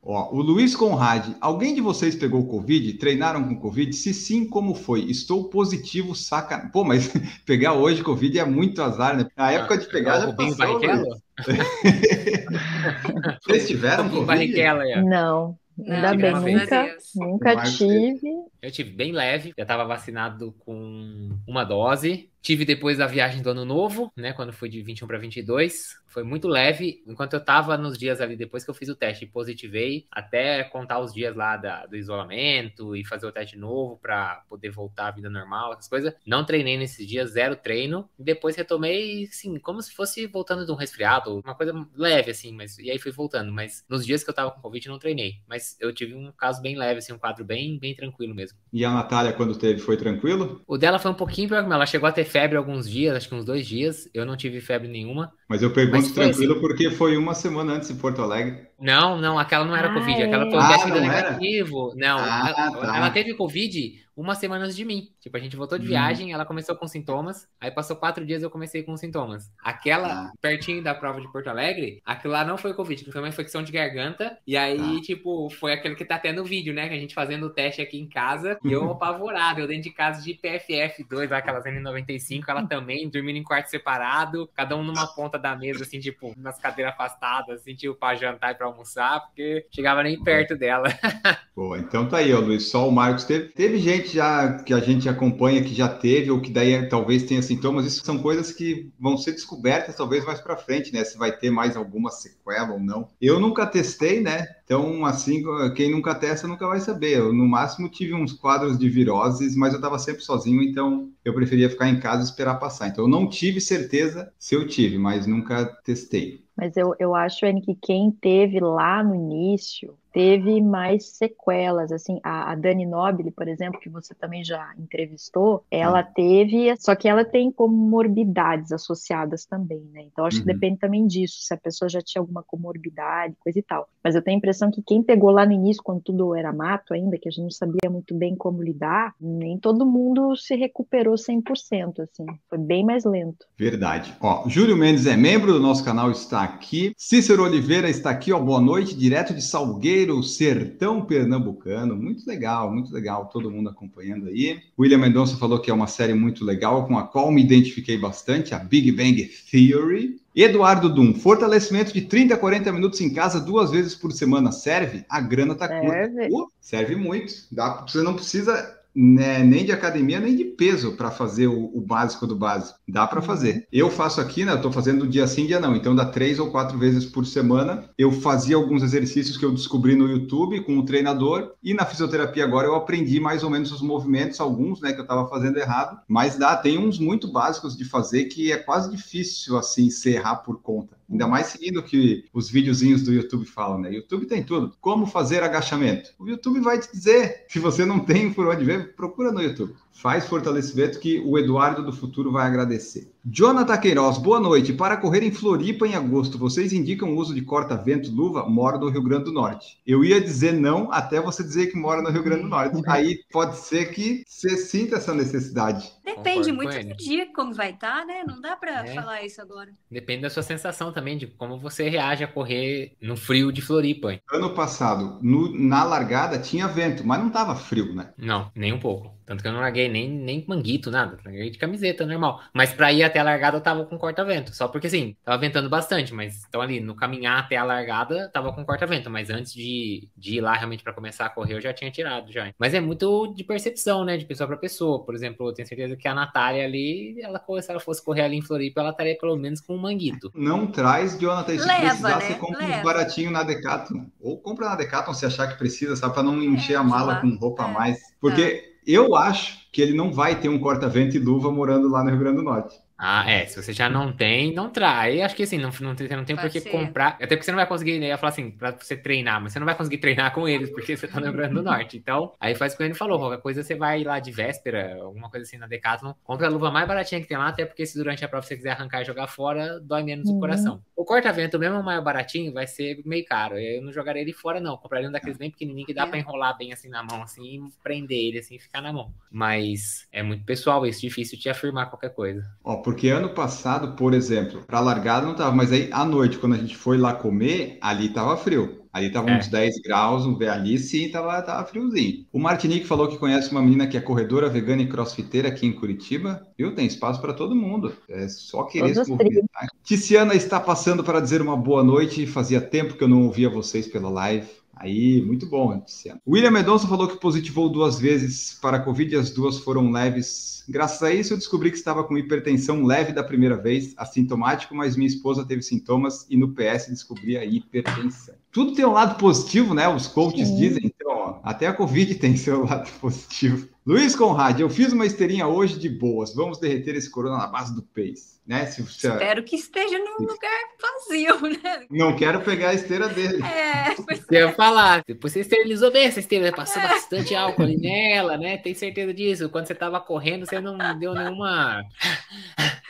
Ó, o Luiz Conrad, alguém de vocês pegou Covid? Treinaram com Covid? Se sim, como foi? Estou positivo, saca. Pô, mas pegar hoje Covid é muito azar, né? A época de pegar já Ah, o Rubinho passou. Barrichello? Luiz. Vocês tiveram Covid? Barrichello ó. Não, ainda Não, bem, nunca, nunca tive. Eu tive bem leve, já estava vacinado com uma dose. Tive depois da viagem do ano novo, né? Quando fui de 21 para 22. Foi muito leve. Enquanto eu tava nos dias ali, depois que eu fiz o teste, positivei, até contar os dias lá da- do isolamento e fazer o teste novo para poder voltar à vida normal, essas coisas. Não treinei nesses dias, zero treino. E depois retomei, assim, como se fosse voltando de um resfriado, uma coisa leve, assim, mas e aí fui voltando. Mas nos dias que eu tava com Covid, não treinei. Mas eu tive um caso bem leve, assim, um quadro bem, bem tranquilo mesmo. E a Natália, quando teve, foi tranquilo? O dela foi um pouquinho pior que. Ela chegou a ter febre alguns dias, acho que uns dois dias. Eu não tive febre nenhuma. Mas eu pergunto Mas tranquilo porque foi uma semana antes em Porto Alegre. Não, não, aquela não era Ah, Covid. Aquela é? foi o Ah, teste não era? negativo. Não, Ah, ela, tá. ela teve Covid uma semana antes de mim. Tipo, a gente voltou de Hum. viagem, ela começou com sintomas. Aí passou quatro dias eu comecei com sintomas. Aquela, Ah. pertinho da prova de Porto Alegre, aquilo lá não foi Covid, foi uma infecção de garganta. E aí, Tá. tipo, foi aquele que tá tendo vídeo, né? Que a gente fazendo o teste aqui em casa. E eu apavorado, eu dentro de casa de PFF2, lá, aquelas N95, ela também, dormindo em quarto separado, cada um numa ponta da mesa, assim, tipo, nas cadeiras afastadas, assim, tipo, pra jantar e pra almoçar, porque chegava nem perto dela. Boa, então tá aí, ó, Luiz. Só o Marcos teve. Teve gente já que a gente acompanha que já teve, ou que daí talvez tenha sintomas. Isso são coisas que vão ser descobertas talvez mais pra frente, né? Se vai ter mais alguma sequela ou não. Eu nunca testei, né? Então, assim, quem nunca testa nunca vai saber. Eu, no máximo, tive uns quadros de viroses, mas eu tava sempre sozinho, então eu preferia ficar em casa e esperar passar. Então, eu não tive certeza se eu tive, mas nunca testei. Mas eu, eu acho, Anne, que quem teve lá no início teve mais sequelas. Assim, a, a Dani Nobile, por exemplo, que você também já entrevistou, ela teve, só que ela tem comorbidades associadas também, né? Então acho que Uhum. depende também disso, se a pessoa já tinha alguma comorbidade, coisa e tal. Mas eu tenho a impressão que quem pegou lá no início, quando tudo era mato ainda, que a gente não sabia muito bem como lidar, nem todo mundo se recuperou 100%, assim. Foi bem mais lento. Verdade. Ó, Júlio Mendes é membro do nosso canal, está aqui. Cícero Oliveira está aqui, ó. Boa noite, direto de Salgueiro, Sertão Pernambucano. Muito legal, muito legal. Todo mundo acompanhando aí. William Mendonça falou que é uma série muito legal, com a qual me identifiquei bastante, a Big Bang Theory. Eduardo Dum, fortalecimento de 30 a 40 minutos em casa duas vezes por semana serve? A grana tá curta. Serve. Pô, serve muito. Dá, você não precisa né, nem de academia, nem de peso para fazer o, o básico do básico. Dá para fazer. Eu faço aqui, né? Eu tô fazendo dia sim, dia não. Então dá três ou quatro vezes por semana. Eu fazia alguns exercícios que eu descobri no YouTube com o treinador e na fisioterapia agora eu aprendi mais ou menos os movimentos, alguns, né, que eu estava fazendo errado. Mas dá, tem uns muito básicos de fazer que é quase difícil assim se errar por conta. Ainda mais seguindo o que os videozinhos do YouTube falam, né? YouTube tem tudo. Como fazer agachamento? O YouTube vai te dizer. Se você não tem por onde ver, procura no YouTube. Faz fortalecimento que o Eduardo do futuro vai agradecer. Jonathan Queiroz, boa noite. Para correr em Floripa em agosto, vocês indicam o uso de corta-vento, luva? Moro no Rio Grande do Norte. Eu ia dizer não até você dizer que mora no Rio Grande do Norte. Aí pode ser que você sinta essa necessidade. Depende Concordo muito do dia, como vai estar, né? Não dá pra É. falar isso agora. Depende da sua sensação também, de como você reage a correr no frio de Floripa. hein? Ano passado, no- na largada, tinha vento, mas não estava frio, né? Não, nem um pouco. Tanto que eu não larguei nem, nem manguito, nada. Larguei de camiseta, normal. Mas pra ir até a largada eu tava com corta-vento. Só porque, assim, tava ventando bastante. Mas, então ali, no caminhar até a largada, tava com corta-vento. Mas antes de, de ir lá realmente pra começar a correr, eu já tinha tirado já. Mas é muito de percepção, né? De pessoa pra pessoa. Por exemplo, eu tenho certeza que a Natália ali, ela, se ela fosse correr ali em Floripa, ela estaria pelo menos com um manguito. Não traz, Jonathan. Se Leva, precisar, né? você compra Leva. uns baratinhos na Decathlon. Ou compra na Decathlon se achar que precisa, sabe? Para não encher a mala lá. com roupa a É. mais. Porque eu acho que ele não vai ter um corta-vento e luva morando lá no Rio Grande do Norte. Ah, é. Se você já não tem, não traz. Acho que assim, não, não tem, você não tem por que comprar. Até porque você não vai conseguir, né? Eu ia falar assim, pra você treinar, mas você não vai conseguir treinar com eles, porque você tá no Rio Grande do Norte. Então, aí faz o que ele falou: qualquer coisa você vai lá de véspera, alguma coisa assim na Decathlon, compra a luva mais baratinha que tem lá, até porque se durante a prova você quiser arrancar e jogar fora, dói menos o Uhum. coração. O corta-vento, mesmo o mais baratinho, vai ser meio caro. Eu não jogaria ele fora, não. Compraria um daqueles bem pequenininhos que dá É. pra enrolar bem assim na mão, assim, e prender ele assim e ficar na mão. Mas é muito pessoal isso, difícil te afirmar qualquer coisa. Ó, porque ano passado, por exemplo, pra largada não tava, mas aí à noite, quando a gente foi lá comer, ali tava frio. Ali tava É. uns 10 graus, um ali sim tava, tava friozinho. O Martinique falou que conhece uma menina que é corredora vegana e crossfiteira aqui em Curitiba. Viu? Tem espaço para todo mundo. É só querer Todas se movimentar. Tiziana está passando para dizer uma boa noite. Fazia tempo que eu não ouvia vocês pela live. Aí, muito bom, Tiziana. William Mendonça falou que positivou duas vezes para a Covid e as duas foram leves. Graças a isso, eu descobri que estava com hipertensão leve da primeira vez, assintomático, mas minha esposa teve sintomas e no PS descobri a hipertensão. Tudo tem um lado positivo, né? Os coaches Sim. dizem, então, ó, até a Covid tem seu lado positivo. Luiz Conrad, eu fiz uma esteirinha hoje de boas. Vamos derreter esse corona na base do pace, né? Se você Espero que esteja num lugar vazio, né? não quero pegar a esteira dele. É, pois Você ia falar, depois você esterilizou bem essa esteira, passou bastante álcool ali nela, né? Tem certeza disso? Quando você tava correndo, você não deu nenhuma,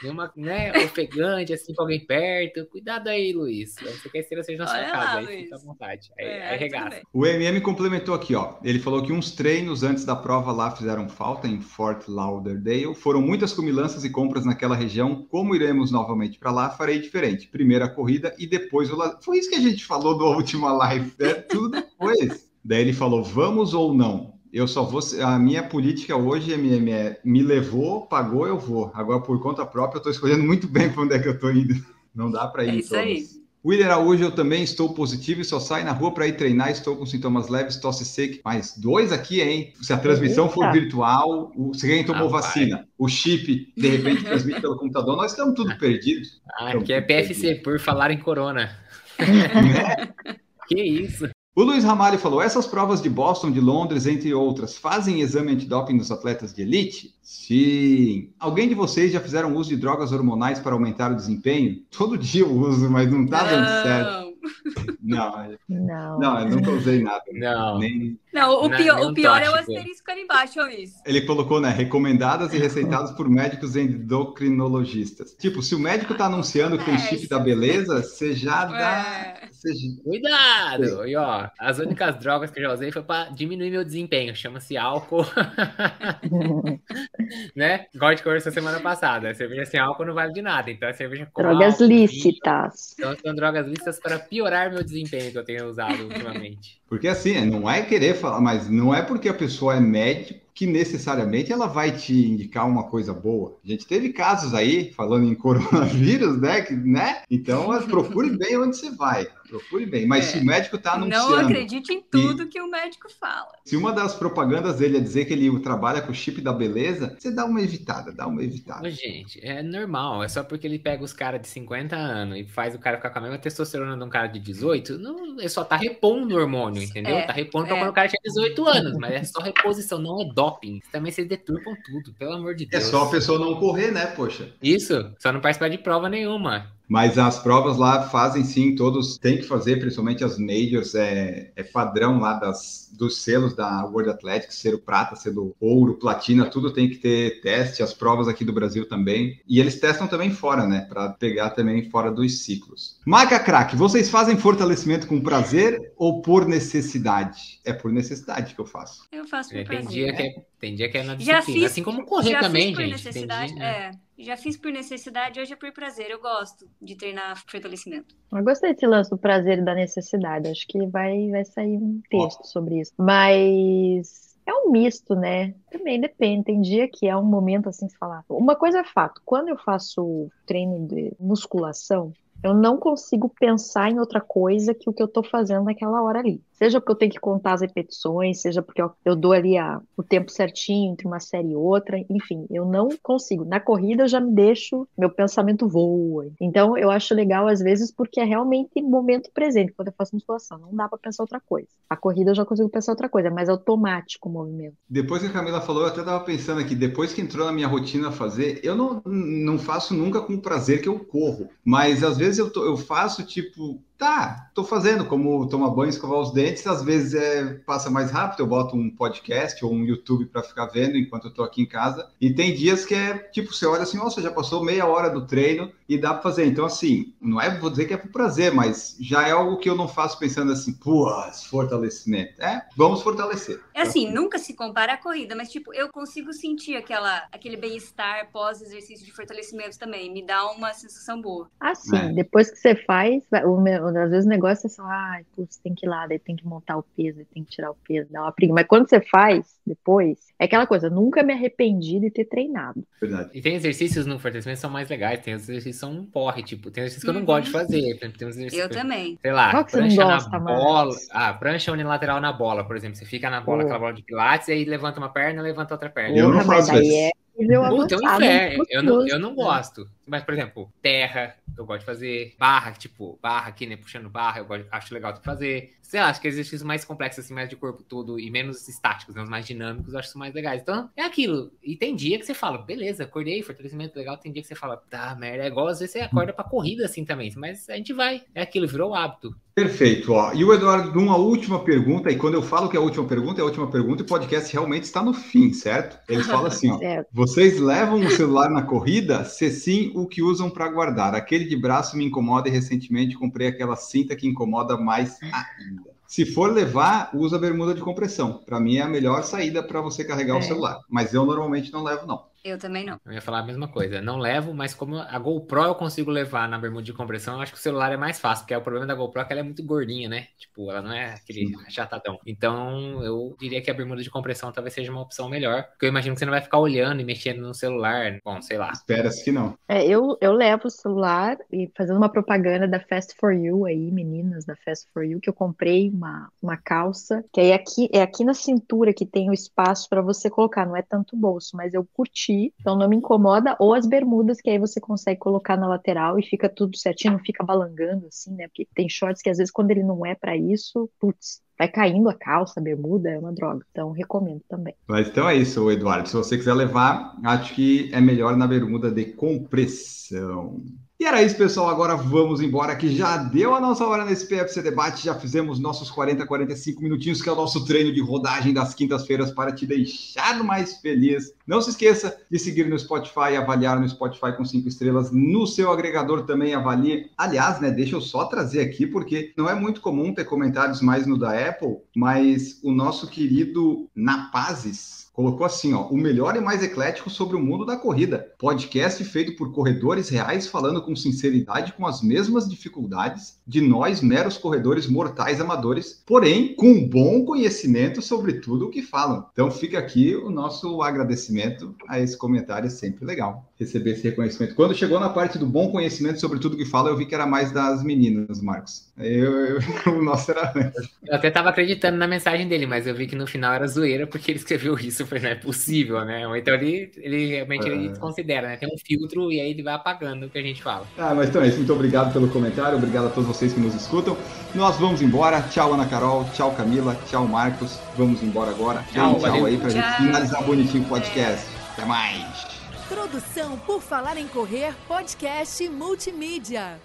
nenhuma, né, ofegante assim com alguém perto. Cuidado aí, Luiz. Você quer a esteira seja na sua Olha casa, lá, aí Luiz. Fica à vontade. Aí, é, aí regaça. O MM complementou aqui, ó. Ele falou que uns treinos antes da prova lá fizeram falta em Fort Lauderdale. Foram muitas comilanças e compras naquela região. Como iremos novamente para lá, farei diferente. Primeiro a corrida e depois o la... Foi isso que a gente falou da última live, né? Tudo depois. Daí ele falou: vamos ou não? Eu só vou. A minha política hoje, MM, é me levou, pagou, eu vou. Agora, por conta própria, eu tô escolhendo muito bem para onde é que eu tô indo. Não dá para ir É isso aí. William Araújo, eu também estou positivo e só saio na rua para ir treinar. Estou com sintomas leves, tosse seca. Mais dois aqui, hein? Se a transmissão for Eita. virtual, o, se quem tomou Rapaz. vacina, o chip de repente transmite pelo computador, nós estamos tudo perdidos. Ah, que é PFC, por falar em corona. que isso? O Luiz Ramalho falou: essas provas de Boston, de Londres, entre outras, fazem exame antidoping nos atletas de elite? Sim. Alguém de vocês já fizeram uso de drogas hormonais para aumentar o desempenho? Todo dia eu uso, mas não tá dando certo. Não, Não, Não. não, eu nunca usei nada. Não. Nem... não o Não, pior, nem o pior é o asterisco ali embaixo, Luiz. Ele colocou, né? Recomendadas e receitadas por médicos endocrinologistas. Tipo, se o médico tá anunciando que tem chip da beleza, você já dá. É. já- Cuidado! E ó, as únicas drogas que eu já usei foi para diminuir meu desempenho. Chama-se álcool, né? Igual a gente conversou semana passada. A cerveja sem álcool não vale de nada. Então a cerveja com Drogas álcool, lícitas. Então são drogas lícitas para piorar meu desempenho que eu tenho usado ultimamente. Porque assim, não é querer falar, mas não é porque a pessoa é médico que necessariamente ela vai te indicar uma coisa boa. A gente teve casos aí, falando em coronavírus, né? Que, né? Então, procure bem onde você vai. Procure bem. Mas É. se o médico está Não anunciando. acredite em tudo que o médico fala. Se uma das propagandas dele é dizer que ele trabalha com o chip da beleza, você dá uma evitada, dá uma evitada. Gente, é normal. É só porque ele pega os caras de 50 anos e faz o cara ficar com a mesma testosterona de um cara de 18. Não, ele só tá repondo o hormônio, entendeu? É, tá repondo pra é. quando o cara tinha 18 anos, mas é só reposição, não é doping. Também vocês deturpam tudo, pelo amor de É Deus. só a pessoa não correr, né, poxa? Isso, só não participar de prova nenhuma. Mas as provas lá fazem sim, todos têm que fazer, principalmente as majors, é, é padrão lá das, dos selos da World Athletics, selo prata, selo ouro, platina, tudo tem que ter teste, as provas aqui do Brasil também. E eles testam também fora, né, para pegar também fora dos ciclos. Maca Crack, vocês fazem fortalecimento com prazer ou por necessidade? É por necessidade que eu faço. Eu faço por É, tem, prazer. dia que é, tem dia que é na Já disciplina. fiz- assim como correr já também, fiz por gente. Tem necessidade, dia, né? é. Já fiz por necessidade, hoje é por prazer. Eu gosto de treinar fortalecimento. Eu gostei desse lance do prazer e da necessidade. Acho que vai, vai sair um texto sobre isso. Mas é um misto, né? Também depende. Tem dia que é um momento assim, se falar. Uma coisa é fato: quando eu faço treino de musculação, eu não consigo pensar em outra coisa que o que eu tô fazendo naquela hora ali. Seja porque eu tenho que contar as repetições, seja porque eu, eu dou ali a, o tempo certinho entre uma série e outra, enfim, eu não consigo. Na corrida eu já me deixo, meu pensamento voa. Então eu acho legal às vezes porque é realmente momento presente quando eu faço musculação, não dá para pensar outra coisa. A corrida eu já consigo pensar outra coisa, é mais automático o movimento. Depois que a Camila falou, eu até tava pensando aqui, depois que entrou na minha rotina fazer, eu não, não faço nunca com o prazer que eu corro, mas às vezes eu, tô, eu faço tipo Tá, tô fazendo, como tomar banho, escovar os dentes, às vezes é, passa mais rápido, eu boto um podcast ou um YouTube para ficar vendo enquanto eu tô aqui em casa. E tem dias que é tipo, você olha assim, nossa, já passou meia hora do treino e dá para fazer. Então, assim, não é, vou dizer que é por prazer, mas já é algo que eu não faço pensando assim, pô, fortalecimento. É, vamos fortalecer. É assim, nunca se compara a corrida, mas tipo, eu consigo sentir aquela, aquele bem-estar pós-exercício de fortalecimento também, me dá uma sensação boa. Ah, sim, é. depois que você faz, o meu às vezes o negócio é só, ai, putz, tem que ir lá, daí tem que montar o peso, tem que tirar o peso, dá uma preguiça. Mas quando você faz depois, é aquela coisa, nunca me arrependi de ter treinado. Verdade. E tem exercícios no fortalecimento que são mais legais, tem exercícios que são um porre, tipo, tem exercícios que eu não gosto de uhum. fazer. Tem exercícios eu também. Sei lá, Qual que prancha você não gosta, na bola. Mais? Ah, prancha unilateral na bola, por exemplo. Você fica na bola, oh. aquela bola de pilates, e aí levanta uma perna, levanta outra perna. Eu não faço isso. É Puta, é inferno. Eu não, eu não gosto. Mas, por exemplo, terra, eu gosto de fazer. Barra, tipo, barra aqui, né? Puxando barra, eu gosto, acho legal de fazer. Sei lá, acho que exercícios mais complexos, assim, mais de corpo todo e menos estáticos, né? Os mais dinâmicos, eu acho mais legais. Então, é aquilo. E tem dia que você fala, beleza, acordei, fortalecimento legal. Tem dia que você fala, tá, merda, é igual às vezes você acorda pra corrida assim também. Mas a gente vai. É aquilo, virou hábito. Perfeito. Ó. E o Eduardo, uma última pergunta, e quando eu falo que é a última pergunta, é a última pergunta, o podcast realmente está no fim, certo? Eles falam assim: ó, vocês levam o celular na corrida? Se sim, o que usam para guardar? Aquele de braço me incomoda e recentemente comprei aquela cinta que incomoda mais ainda. Se for levar, usa bermuda de compressão. Para mim é a melhor saída para você carregar é. o celular. Mas eu normalmente não levo, não. Eu também não. Eu ia falar a mesma coisa. Não levo, mas como a GoPro eu consigo levar na bermuda de compressão, eu acho que o celular é mais fácil, porque é o problema da GoPro é que ela é muito gordinha, né? Tipo, ela não é aquele achatadão. Então, eu diria que a bermuda de compressão talvez seja uma opção melhor, porque eu imagino que você não vai ficar olhando e mexendo no celular. Bom, sei lá. Espera-se que não. É, eu, eu levo o celular e fazendo uma propaganda da Fast for You aí, meninas da Fast for You, que eu comprei uma, uma calça, que aí aqui, é aqui na cintura que tem o espaço para você colocar, não é tanto bolso, mas eu curti então não me incomoda, ou as bermudas, que aí você consegue colocar na lateral e fica tudo certinho, não fica balangando assim, né? Porque tem shorts que às vezes quando ele não é para isso, putz, vai caindo a calça, a bermuda, é uma droga. Então, recomendo também. Mas então é isso, Eduardo. Se você quiser levar, acho que é melhor na bermuda de compressão. E era isso, pessoal. Agora vamos embora, que já deu a nossa hora nesse PFC Debate. Já fizemos nossos 40, 45 minutinhos, que é o nosso treino de rodagem das quintas-feiras para te deixar mais feliz. Não se esqueça de seguir no Spotify, avaliar no Spotify com cinco estrelas. No seu agregador também avalie. Aliás, né, deixa eu só trazer aqui, porque não é muito comum ter comentários mais no da Apple, mas o nosso querido Napazes colocou assim, ó, o melhor e mais eclético sobre o mundo da corrida. Podcast feito por corredores reais falando com sinceridade com as mesmas dificuldades de nós meros corredores mortais amadores, porém com bom conhecimento sobre tudo o que falam. Então fica aqui o nosso agradecimento a esse comentário, é sempre legal receber esse reconhecimento. Quando chegou na parte do bom conhecimento sobre tudo que fala, eu vi que era mais das meninas, Marcos. Eu, eu, o nosso era. Eu até tava acreditando na mensagem dele, mas eu vi que no final era zoeira porque ele escreveu isso. Eu falei, não é possível, né? Então ele, ele realmente ele é. considera, né? Tem um filtro e aí ele vai apagando o que a gente fala. Ah, mas então é isso. Muito obrigado pelo comentário. Obrigado a todos vocês que nos escutam. Nós vamos embora. Tchau, Ana Carol. Tchau, Camila. Tchau, Marcos. Vamos embora agora. Tchau, tchau aí pra tchau. gente finalizar bonitinho o podcast. Até mais. Produção por Falar em Correr, podcast multimídia.